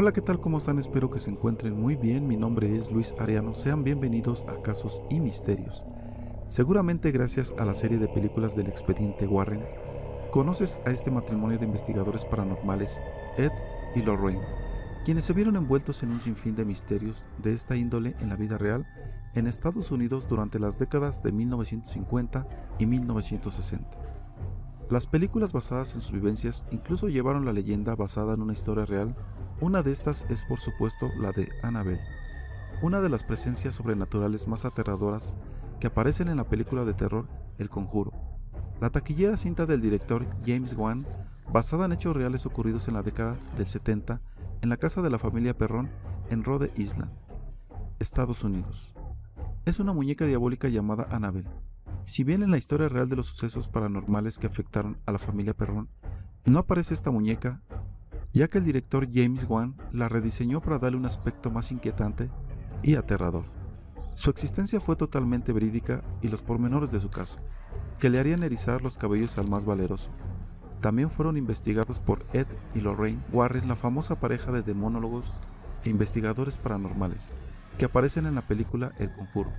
Hola, ¿qué tal? ¿Cómo están? Espero que se encuentren muy bien. Mi nombre es Luis Ariano. Sean bienvenidos a Casos y Misterios. Seguramente gracias a la serie de películas del expediente Warren, conoces a este matrimonio de investigadores paranormales, Ed y Lorraine, quienes se vieron envueltos en un sinfín de misterios de esta índole en la vida real en Estados Unidos durante las décadas de 1950 y 1960. Las películas basadas en sus vivencias incluso llevaron la leyenda basada en una historia real una de estas es por supuesto la de Annabelle, una de las presencias sobrenaturales más aterradoras que aparecen en la película de terror El Conjuro. La taquillera cinta del director James Wan, basada en hechos reales ocurridos en la década del 70 en la casa de la familia Perrón en Rhode Island, Estados Unidos. Es una muñeca diabólica llamada Annabelle. Si bien en la historia real de los sucesos paranormales que afectaron a la familia Perrón no aparece esta muñeca, ya que el director James Wan la rediseñó para darle un aspecto más inquietante y aterrador. Su existencia fue totalmente verídica y los pormenores de su caso, que le harían erizar los cabellos al más valeroso, también fueron investigados por Ed y Lorraine Warren, la famosa pareja de demonólogos e investigadores paranormales, que aparecen en la película El Conjuro,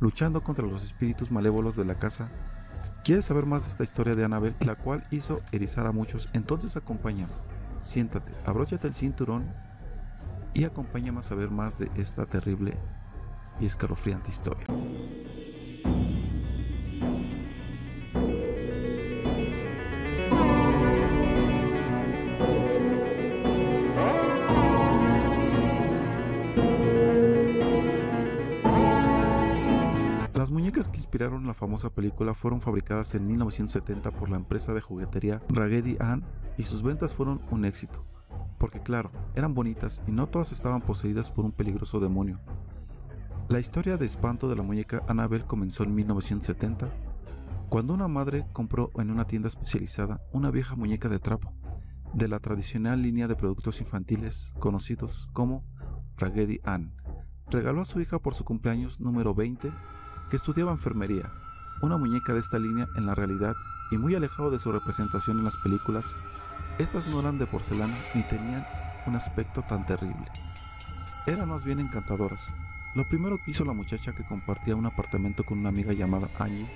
luchando contra los espíritus malévolos de la casa. ¿Quieres saber más de esta historia de Annabelle, la cual hizo erizar a muchos? Entonces acompáñame siéntate, abróchate el cinturón y acompáñame a saber más de esta terrible y escalofriante historia. Las muñecas que inspiraron la famosa película fueron fabricadas en 1970 por la empresa de juguetería Raggedy Ann y sus ventas fueron un éxito, porque claro, eran bonitas y no todas estaban poseídas por un peligroso demonio. La historia de espanto de la muñeca Annabelle comenzó en 1970, cuando una madre compró en una tienda especializada una vieja muñeca de trapo, de la tradicional línea de productos infantiles conocidos como Raggedy Ann. Regaló a su hija por su cumpleaños número 20 que estudiaba enfermería. Una muñeca de esta línea en la realidad y muy alejado de su representación en las películas, estas no eran de porcelana ni tenían un aspecto tan terrible. Eran más bien encantadoras. Lo primero que hizo la muchacha que compartía un apartamento con una amiga llamada Angie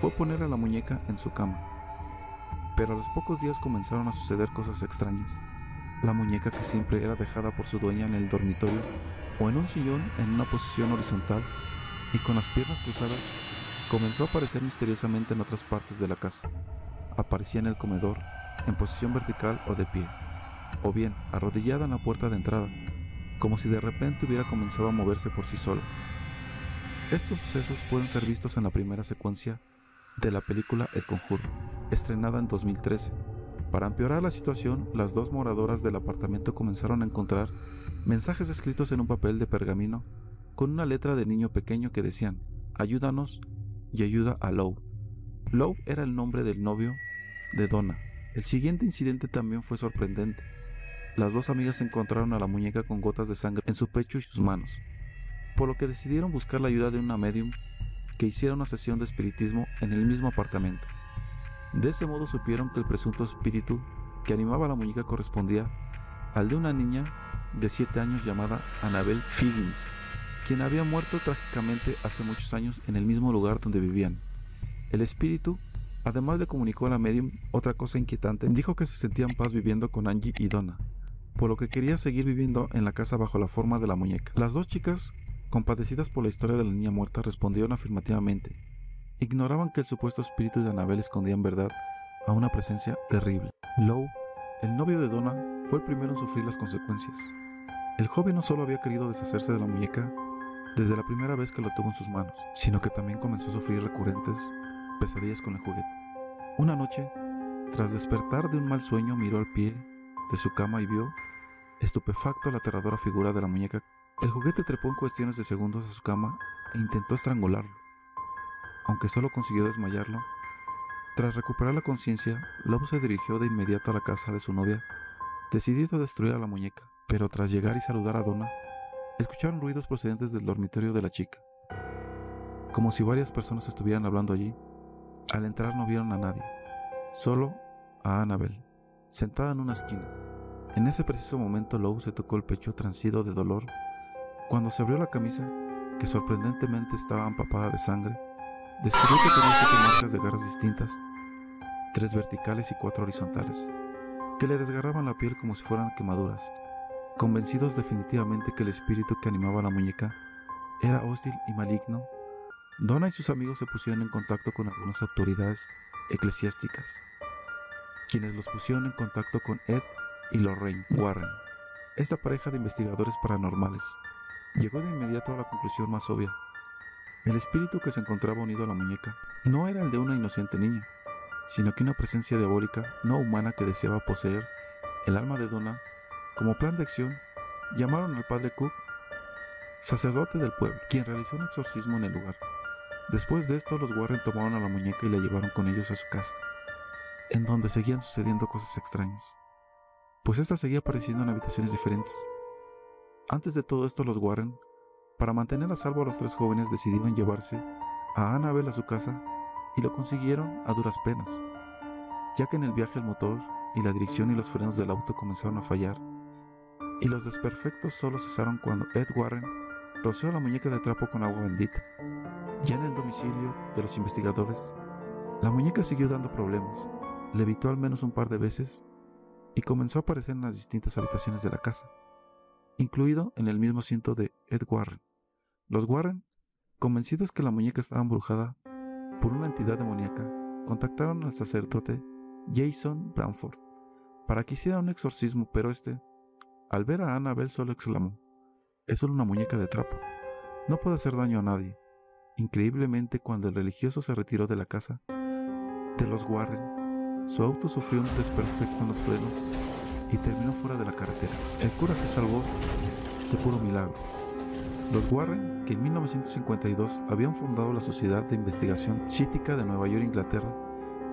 fue poner a la muñeca en su cama. Pero a los pocos días comenzaron a suceder cosas extrañas. La muñeca que siempre era dejada por su dueña en el dormitorio o en un sillón en una posición horizontal y con las piernas cruzadas, comenzó a aparecer misteriosamente en otras partes de la casa. Aparecía en el comedor, en posición vertical o de pie, o bien arrodillada en la puerta de entrada, como si de repente hubiera comenzado a moverse por sí sola. Estos sucesos pueden ser vistos en la primera secuencia de la película El Conjuro, estrenada en 2013. Para empeorar la situación, las dos moradoras del apartamento comenzaron a encontrar mensajes escritos en un papel de pergamino con una letra de niño pequeño que decían, ayúdanos y ayuda a Lou. Lou era el nombre del novio de Donna. El siguiente incidente también fue sorprendente. Las dos amigas encontraron a la muñeca con gotas de sangre en su pecho y sus manos, por lo que decidieron buscar la ayuda de una medium que hiciera una sesión de espiritismo en el mismo apartamento. De ese modo supieron que el presunto espíritu que animaba a la muñeca correspondía al de una niña de 7 años llamada Annabelle Figgins, quien había muerto trágicamente hace muchos años en el mismo lugar donde vivían. El espíritu, además le comunicó a la medium otra cosa inquietante, dijo que se sentía en paz viviendo con Angie y Donna, por lo que quería seguir viviendo en la casa bajo la forma de la muñeca. Las dos chicas, compadecidas por la historia de la niña muerta, respondieron afirmativamente. Ignoraban que el supuesto espíritu de Annabel escondía en verdad a una presencia terrible. Lowe, el novio de Donna, fue el primero en sufrir las consecuencias. El joven no solo había querido deshacerse de la muñeca, desde la primera vez que lo tuvo en sus manos, sino que también comenzó a sufrir recurrentes pesadillas con el juguete. Una noche, tras despertar de un mal sueño, miró al pie de su cama y vio, estupefacto, la aterradora figura de la muñeca. El juguete trepó en cuestiones de segundos a su cama e intentó estrangularlo. Aunque solo consiguió desmayarlo, tras recuperar la conciencia, Lobo se dirigió de inmediato a la casa de su novia, decidido a destruir a la muñeca. Pero tras llegar y saludar a Donna, escucharon ruidos procedentes del dormitorio de la chica, como si varias personas estuvieran hablando allí. Al entrar no vieron a nadie, solo a Annabel, sentada en una esquina. En ese preciso momento Lou se tocó el pecho transido de dolor. Cuando se abrió la camisa, que sorprendentemente estaba empapada de sangre, descubrió que tenía siete marcas de garras distintas, tres verticales y cuatro horizontales, que le desgarraban la piel como si fueran quemaduras. Convencidos definitivamente que el espíritu que animaba a la muñeca era hostil y maligno, Donna y sus amigos se pusieron en contacto con algunas autoridades eclesiásticas, quienes los pusieron en contacto con Ed y Lorraine Warren. Esta pareja de investigadores paranormales llegó de inmediato a la conclusión más obvia. El espíritu que se encontraba unido a la muñeca no era el de una inocente niña, sino que una presencia diabólica no humana que deseaba poseer el alma de Donna. Como plan de acción, llamaron al padre Cook, sacerdote del pueblo, quien realizó un exorcismo en el lugar. Después de esto, los Warren tomaron a la muñeca y la llevaron con ellos a su casa, en donde seguían sucediendo cosas extrañas, pues ésta seguía apareciendo en habitaciones diferentes. Antes de todo esto, los Warren, para mantener a salvo a los tres jóvenes, decidieron llevarse a Annabel a su casa y lo consiguieron a duras penas, ya que en el viaje el motor y la dirección y los frenos del auto comenzaron a fallar, y los desperfectos solo cesaron cuando Ed Warren roció la muñeca de trapo con agua bendita. Ya en el domicilio de los investigadores, la muñeca siguió dando problemas, levitó al menos un par de veces y comenzó a aparecer en las distintas habitaciones de la casa, incluido en el mismo asiento de Ed Warren. Los Warren, convencidos que la muñeca estaba embrujada por una entidad demoníaca, contactaron al sacerdote Jason Bramford para que hiciera un exorcismo, pero este, al ver a Annabel, solo exclamó: Es solo una muñeca de trapo, no puede hacer daño a nadie. Increíblemente, cuando el religioso se retiró de la casa de los Warren, su auto sufrió un desperfecto en los frenos y terminó fuera de la carretera. El cura se salvó de puro milagro. Los Warren, que en 1952 habían fundado la Sociedad de Investigación Cítica de Nueva York, Inglaterra,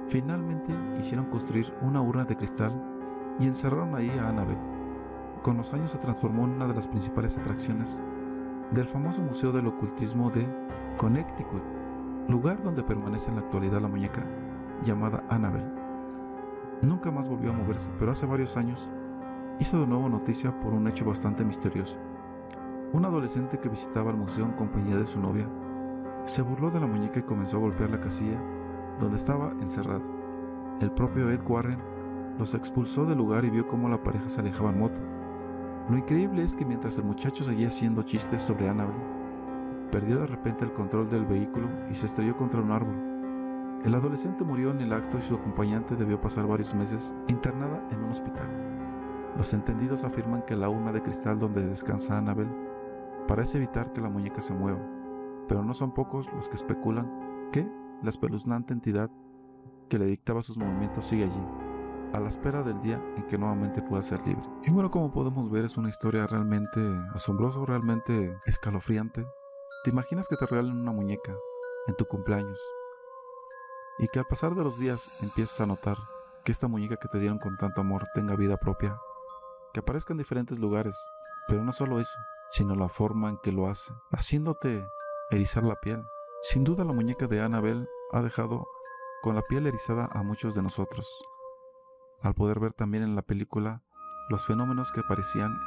finalmente hicieron construir una urna de cristal y encerraron ahí a Annabel. Con los años se transformó en una de las principales atracciones del famoso Museo del Ocultismo de Connecticut, lugar donde permanece en la actualidad la muñeca llamada Annabel. Nunca más volvió a moverse, pero hace varios años hizo de nuevo noticia por un hecho bastante misterioso. Un adolescente que visitaba el museo en compañía de su novia se burló de la muñeca y comenzó a golpear la casilla donde estaba encerrada. El propio Ed Warren los expulsó del lugar y vio cómo la pareja se alejaba en moto. Lo increíble es que mientras el muchacho seguía haciendo chistes sobre Annabel, perdió de repente el control del vehículo y se estrelló contra un árbol. El adolescente murió en el acto y su acompañante debió pasar varios meses internada en un hospital. Los entendidos afirman que la urna de cristal donde descansa Annabel parece evitar que la muñeca se mueva, pero no son pocos los que especulan que la espeluznante entidad que le dictaba sus movimientos sigue allí, a la espera del día en que nuevamente pueda ser libre. Y bueno, como podemos ver, es una historia realmente asombrosa, realmente escalofriante, ¿Te imaginas que te regalen una muñeca en tu cumpleaños? Y que al pasar de los días empieces a notar que esta muñeca que te dieron con tanto amor tenga vida propia, que aparezca en diferentes lugares, pero no solo eso, sino la forma en que lo hace, haciéndote erizar la piel. Sin duda la muñeca de Annabel ha dejado con la piel erizada a muchos de nosotros, al poder ver también en la película los fenómenos que aparecían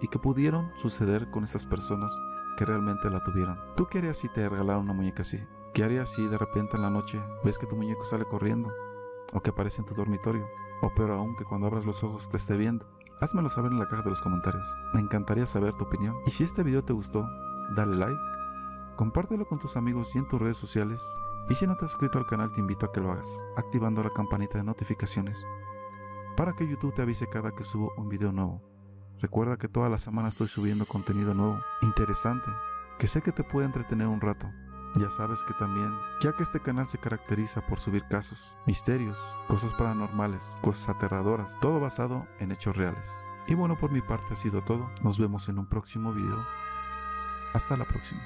y que pudieron suceder con estas personas que realmente la tuvieron. ¿Tú qué harías si te regalaron una muñeca así? ¿Qué harías si de repente en la noche ves que tu muñeco sale corriendo? ¿O que aparece en tu dormitorio? ¿O peor aún que cuando abras los ojos te esté viendo? Házmelo saber en la caja de los comentarios. Me encantaría saber tu opinión. Y si este video te gustó, dale like, compártelo con tus amigos y en tus redes sociales. Y si no te has suscrito al canal te invito a que lo hagas, activando la campanita de notificaciones para que YouTube te avise cada que subo un video nuevo. Recuerda que toda la semana estoy subiendo contenido nuevo, interesante, que sé que te puede entretener un rato. Ya sabes que también, ya que este canal se caracteriza por subir casos, misterios, cosas paranormales, cosas aterradoras, todo basado en hechos reales. Y bueno, por mi parte ha sido todo. Nos vemos en un próximo video. Hasta la próxima.